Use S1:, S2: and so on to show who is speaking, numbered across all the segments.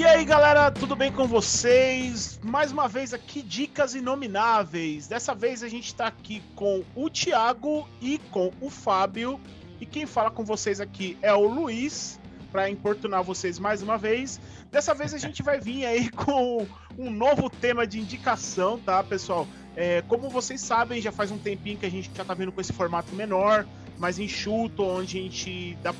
S1: E aí, galera, tudo bem com vocês? Mais uma vez aqui, Dicas Inomináveis. Dessa vez a gente tá aqui com o Thiago e com o Fábio. E quem fala com vocês aqui é o Luiz, para importunar vocês mais uma vez. Dessa vez a gente vai vir aí com um novo tema de indicação, tá, pessoal? É, como vocês sabem, já faz um tempinho que a gente já tá vendo com esse formato menor, mais enxuto, onde a gente dá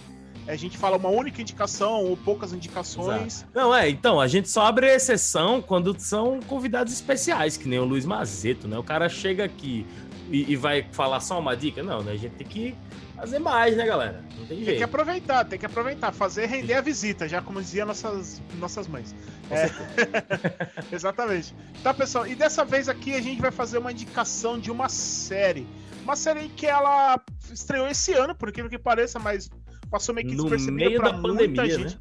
S1: a gente fala uma única indicação ou poucas indicações.
S2: Exato. Não, é, então, a gente só abre exceção quando são convidados especiais, que nem o Luiz Mazeto, né? O cara chega aqui e, e vai falar só uma dica. Não, né? A gente tem que fazer mais, né, galera? Não tem jeito.
S1: Tem que aproveitar, tem que aproveitar, fazer render a visita, já como diziam nossas, nossas mães. É... Exatamente. Tá, pessoal, e dessa vez aqui a gente vai fazer uma indicação de uma série. Uma série que ela estreou esse ano, por incrível que pareça, mas passou meio que despercebida pra muita pandemia, gente. Né?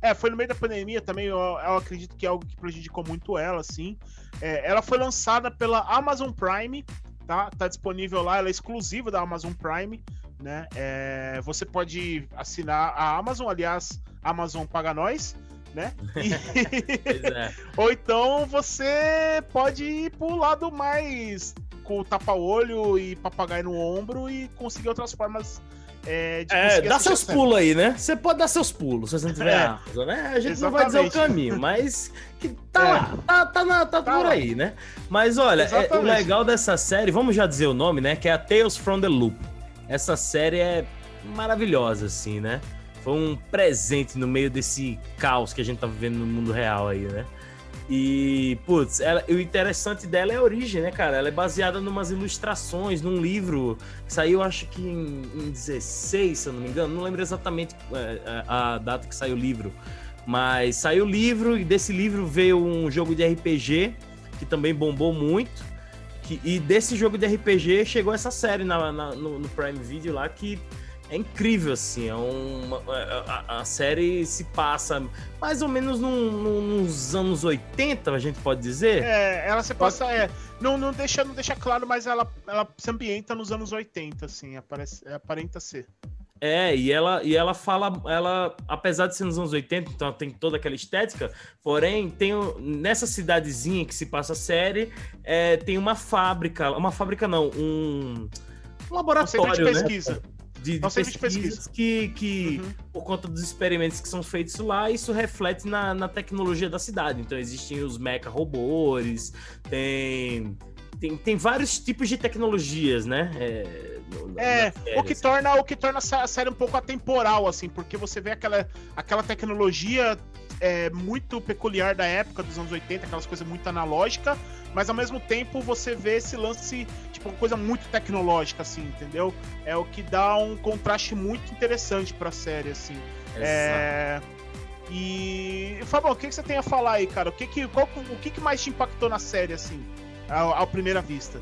S1: É, foi no meio da pandemia também, eu, eu, acredito que é algo que prejudicou muito ela, assim. É, ela foi lançada pela Amazon Prime, tá? Tá disponível lá, ela é exclusiva da Amazon Prime, né? É, você pode assinar a Amazon, aliás, Amazon paga nós, né? E... é. Ou então você pode ir pro lado mais com o tapa-olho e papagaio no ombro e conseguir outras formas
S2: é, é dá seus pulos aí, né? Você pode dar seus pulos se você não tiver é, Amazon, né? A gente exatamente. não vai dizer o caminho, mas que tá é. lá, tá, tá, na, tá, tá por lá. aí, né? Mas olha, é, o legal dessa série, vamos já dizer o nome, né? Que é a Tales from the Loop. Essa série é maravilhosa, assim, né? Foi um presente no meio desse caos que a gente tá vivendo no mundo real aí, né? E, putz, ela, o interessante dela é a origem, né, cara? Ela é baseada em umas ilustrações, num livro que saiu, acho que em, em 16, se eu não me engano. Não lembro exatamente é, é, a, a data que saiu o livro. Mas saiu o livro e desse livro veio um jogo de RPG que também bombou muito. Que, e desse jogo de RPG chegou essa série na, na no, no Prime Video lá que é incrível, assim. É uma, a, a, série se passa mais ou menos num, num, nos anos 80, a gente pode dizer.
S1: É, ela se passa. É, não, não, deixa, não deixa claro, mas ela, ela se ambienta nos anos 80, assim, aparece, é, aparenta ser.
S2: É, e ela, e ela fala, ela, apesar de ser nos anos 80, então tem toda aquela estética, porém, tem nessa cidadezinha que se passa a série, é, tem uma fábrica, uma fábrica não, um, um laboratório, um
S1: centro de né? pesquisa. Né?
S2: De, de pesquisas pesquisa. que, que uhum. por conta dos experimentos que são feitos lá, isso reflete na, na tecnologia da cidade. Então existem os mecha robôs, tem, tem, tem vários tipos de tecnologias, né?
S1: É, no, é série, o que assim. torna o que torna a série um pouco atemporal, assim, porque você vê aquela, aquela tecnologia é, muito peculiar da época dos anos 80, aquelas coisas muito analógicas, mas ao mesmo tempo você vê esse lance, tipo, uma coisa muito tecnológica, assim, entendeu? É o que dá um contraste muito interessante pra série, assim. Exato. É... E. Fabão, o que, que você tem a falar aí, cara? O que, que, qual, o que, que mais te impactou na série, assim, à, à primeira vista?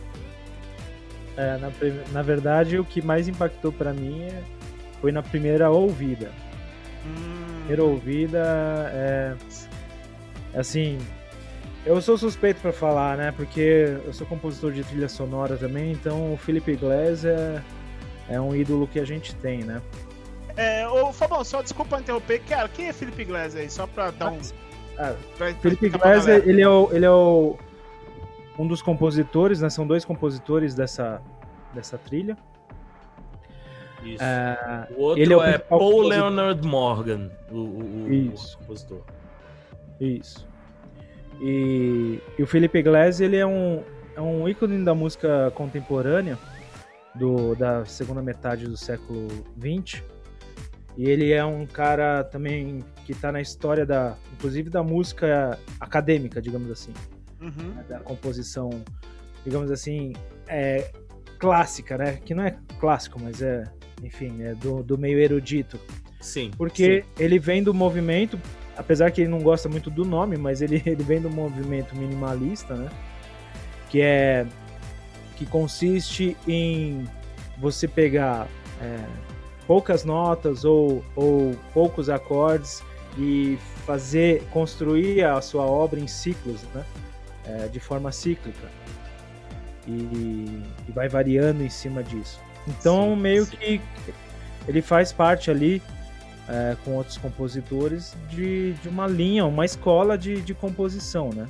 S3: É, na, na verdade, o que mais impactou para mim é, foi na primeira ouvida. Hum. Primeira ouvida é. Assim, eu sou suspeito para falar, né? Porque eu sou compositor de trilha sonora também, então o Felipe Glass é, um ídolo que a gente tem, né?
S1: É, ô Fabão, só desculpa interromper, cara, quem é Felipe Glass aí? Só pra dar um.
S3: Ah, pra, Felipe Glass, ele é, o, ele é o, um dos compositores, né? São dois compositores dessa, dessa trilha.
S2: Isso. É, o outro ele é, é Paul compositor. Leonard Morgan, o, o,
S3: Isso.
S2: o compositor.
S3: Isso. E, e, o Felipe Glass, ele é um, é um ícone da música contemporânea do, da segunda metade do século XX. E ele é um cara também que está na história da, inclusive da música acadêmica, digamos assim, uhum. Né, da composição, digamos assim, é, clássica, né? Que não é clássico, mas é, enfim, é do, do meio erudito.
S2: Sim.
S3: Porque
S2: sim.
S3: ele vem do movimento apesar que ele não gosta muito do nome, mas ele, ele vem do movimento minimalista, né? Que é que consiste em você pegar é, poucas notas ou, ou poucos acordes e fazer construir a sua obra em ciclos, né? É, de forma cíclica e, e, vai variando em cima disso. Então sim, meio sim. que ele faz parte ali é, com outros compositores de, de uma linha, uma escola de, de composição, né?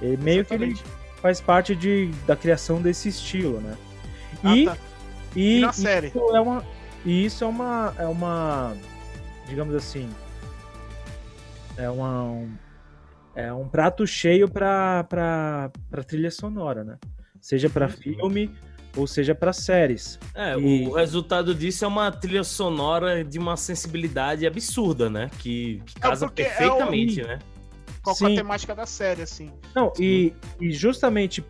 S3: E meio Exatamente. que ele faz parte de, da criação desse estilo, né? Ah, e, tá. e, e na série. Isso é uma, e isso é uma, é uma, digamos assim, é uma, um, é um prato cheio para trilha sonora, né? Seja para filme ou seja para séries.
S2: É, e... o resultado disso é uma trilha sonora de uma sensibilidade absurda, né? Que, que é, casa é perfeitamente, é o... né?
S1: Qual é a temática da série, assim.
S3: Não, e, e justamente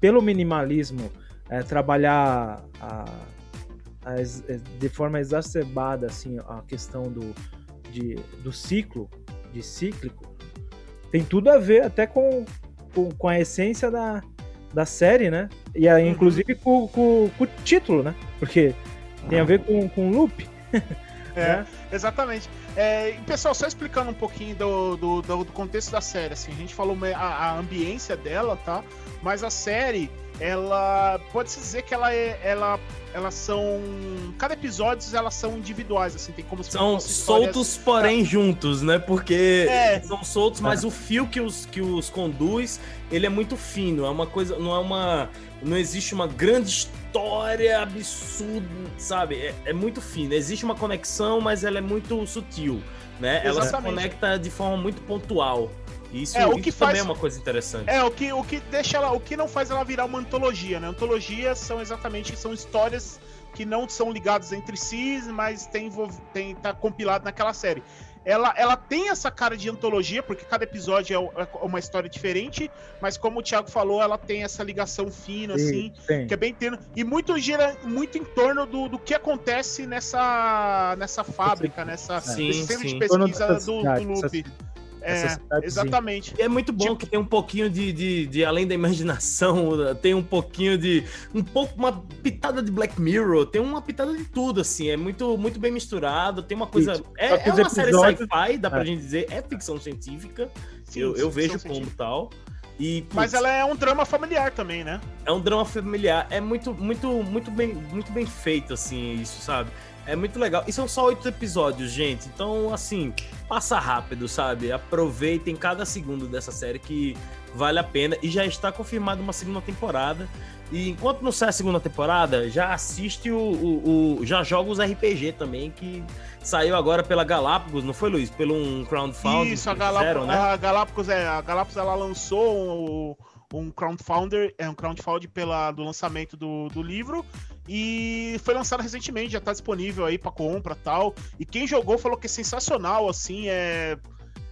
S3: pelo minimalismo, é, trabalhar a, a, é, de forma exacerbada assim, a questão do, de, do ciclo, de cíclico, tem tudo a ver até com, com, com a essência da, da série, né? E aí, uhum. inclusive com, com, com, o título, né? Porque tem a ver com, com loop.
S1: é, né? exatamente. É, pessoal, só explicando um pouquinho do, do, do, contexto da série, assim, a gente falou a, a ambiência dela, tá? Mas a série, ela pode-se dizer que ela é. Ela, elas são. Cada episódio elas são individuais, assim, tem como
S2: São soltos, porém juntos, né? Porque é. são soltos, mas é. o fio que os, que os conduz, ele é muito fino. É uma coisa. Não é uma. Não existe uma grande história absurda, sabe? É, é muito fino. Existe uma conexão, mas ela é muito sutil, né? Ela se conecta de forma muito pontual. Isso, é, o que faz, também é uma coisa interessante.
S1: É, o que, o que deixa ela. O que não faz ela virar uma antologia, né? Antologias são exatamente são histórias que não são ligadas entre si, mas tem, tem tá compilado naquela série. Ela, ela tem essa cara de antologia, porque cada episódio é, é uma história diferente, mas como o Thiago falou, ela tem essa ligação fina, sim, assim, sim. que é bem tendo. E muito gira muito em torno do, do que acontece nessa, nessa fábrica, nessa
S2: sim,
S1: centro de pesquisa do, do Loop. É, exatamente.
S2: E é muito bom tipo... que tem um pouquinho de, de, de, além da imaginação, tem um pouquinho de um pouco uma pitada de Black Mirror, tem uma pitada de tudo assim, é muito muito bem misturado, tem uma coisa Isso. é, é uma série sci-fi, dá pra é. gente dizer, é ficção científica. Sim, eu, eu vejo como tal. E,
S1: putz, Mas ela é um drama familiar também, né?
S2: É um drama familiar, é muito muito muito bem muito bem feito assim, isso, sabe? É muito legal. E são só oito episódios, gente. Então, assim, passa rápido, sabe? Aproveitem cada segundo dessa série que vale a pena. E já está confirmada uma segunda temporada. E enquanto não sai a segunda temporada, já assiste o, o, o, Já joga os RPG também, que saiu agora pela Galápagos, não foi, Luiz? Pelo um crowdfunding.
S1: Isso, a, Galápagos, né? a Galápagos, é, a Galápagos ela lançou um, um crowdfunder, é um crowdfunding pela, do lançamento do, do livro. E foi lançado recentemente, já tá disponível aí para compra tal. E quem jogou falou que é sensacional, assim, é.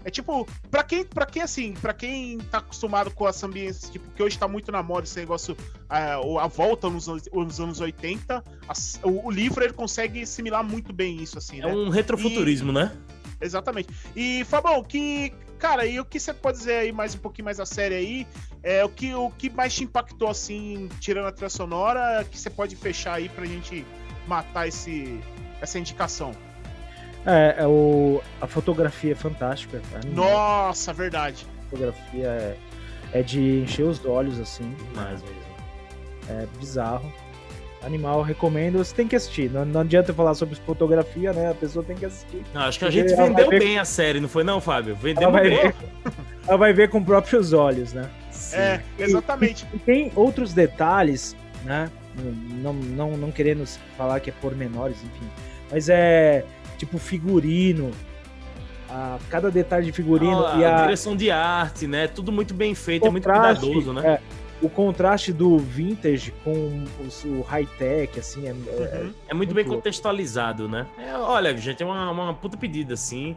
S1: É tipo, pra quem, pra quem assim, para quem tá acostumado com essa ambiência, tipo, que hoje tá muito na moda esse negócio, a, a volta nos, nos anos 80, a, o, o, livro ele consegue assimilar muito bem isso, assim,
S2: é né? É um retrofuturismo, e, né?
S1: Exatamente. E, Fabão, que, cara, e o que você pode dizer aí mais um pouquinho mais a série aí? É, o, que, o que mais te impactou, assim, tirando a trilha sonora, que você pode fechar aí pra gente matar esse, essa indicação?
S3: É, é o, a fotografia é fantástica.
S1: Nossa, verdade.
S3: A fotografia é, é de encher os olhos, assim.
S2: Mais mesmo.
S3: É bizarro. Animal, recomendo. Você tem que assistir. Não, não adianta falar sobre fotografia, né? A pessoa tem que assistir.
S2: Não, acho que a gente vendeu bem ver... a série, não foi não, Fábio? Vendeu bem.
S3: Ver... ela vai ver com próprios olhos, né?
S1: Sim. É, exatamente.
S3: E, e, tem outros detalhes, né? Não, não, não querendo falar que é pormenores, enfim. Mas é tipo figurino. A, cada detalhe de figurino.
S2: Ah, e a, a, direção de arte, né? Tudo muito bem feito, é muito cuidadoso, né?
S3: É, o contraste do vintage com o, high-tech, assim, é, é
S2: uhum. é, é, muito bem contextualizado, né? É, olha, gente, é uma, uma puta pedida, assim.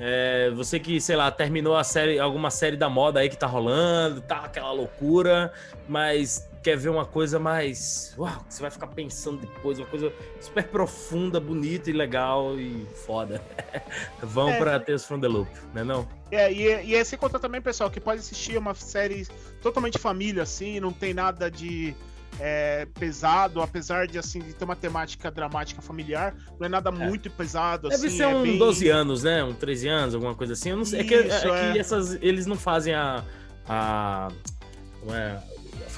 S2: É, você que, sei lá, terminou a série, alguma série da moda aí que tá rolando, tá aquela loucura, mas quer ver uma coisa mais. Uau, que você vai ficar pensando depois, uma coisa super profunda, bonita e legal e foda. Vão é. pra Tales from the Loop, né não?
S1: É, e, e é sem contar também, pessoal, que pode assistir uma série totalmente família, assim, não tem nada de é, pesado, apesar de assim de ter uma temática dramática familiar, não é nada é. muito pesado.
S2: Deve
S1: assim,
S2: ser
S1: é
S2: um bem... 12 anos, né? Um 13 anos, alguma coisa assim. Eu não sei. Isso, é que, é, é que essas, eles não fazem a. a não é,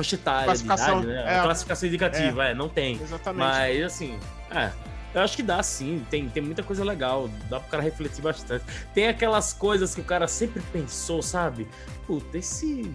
S2: faixa etária, classificação, idade, né? É, classificação indicativa, é, não tem. Exatamente. Mas assim, é. Eu acho que dá sim, tem, tem muita coisa legal, dá pro cara refletir bastante. Tem aquelas coisas que o cara sempre pensou, sabe? Puta, esse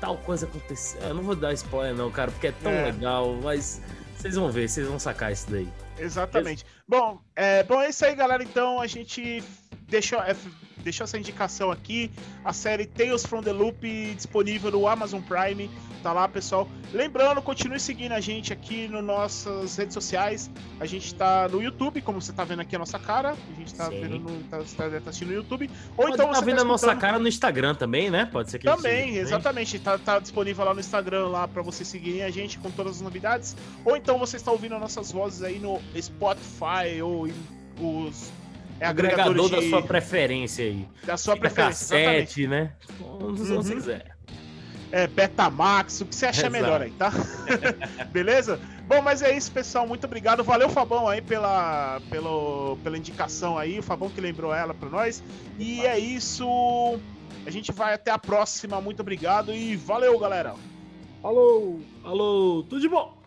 S2: tal coisa aconteceu. Eu não vou dar spoiler, não, cara, porque é tão é. legal, mas vocês vão ver, vocês vão sacar isso daí.
S1: Exatamente. Bom, é, bom, é isso aí, galera. Então a gente deixou, é, deixou essa indicação aqui. A série Tales from the Loop disponível no Amazon Prime. Tá lá, pessoal. Lembrando, continue seguindo a gente aqui nas nossas redes sociais. A gente tá no YouTube, como você tá vendo aqui a nossa cara. A gente tá Sim. vendo no, tá, tá, tá, assistindo no YouTube.
S2: Ou Pode então tá você tá vendo tá a nossa cara no Instagram também, né? Pode ser que
S1: Também, exatamente. Tá, tá disponível lá no Instagram lá para vocês seguirem a gente com todas as novidades. Ou então você está ouvindo nossas vozes aí no Spotify ou em os
S2: é agregador de... da sua preferência aí.
S1: Da sua Fica preferência,
S2: cassete, né? Onde uhum. você quiser.
S1: É, Betamax, o que você acha Exato. melhor aí, tá? Beleza? Bom, mas é isso, pessoal. Muito obrigado. Valeu, Fabão, aí pela, pelo, pela indicação aí. O Fabão que lembrou ela para nós. E é isso. A gente vai até a próxima. Muito obrigado e valeu, galera.
S2: Alô, alô, tudo de bom.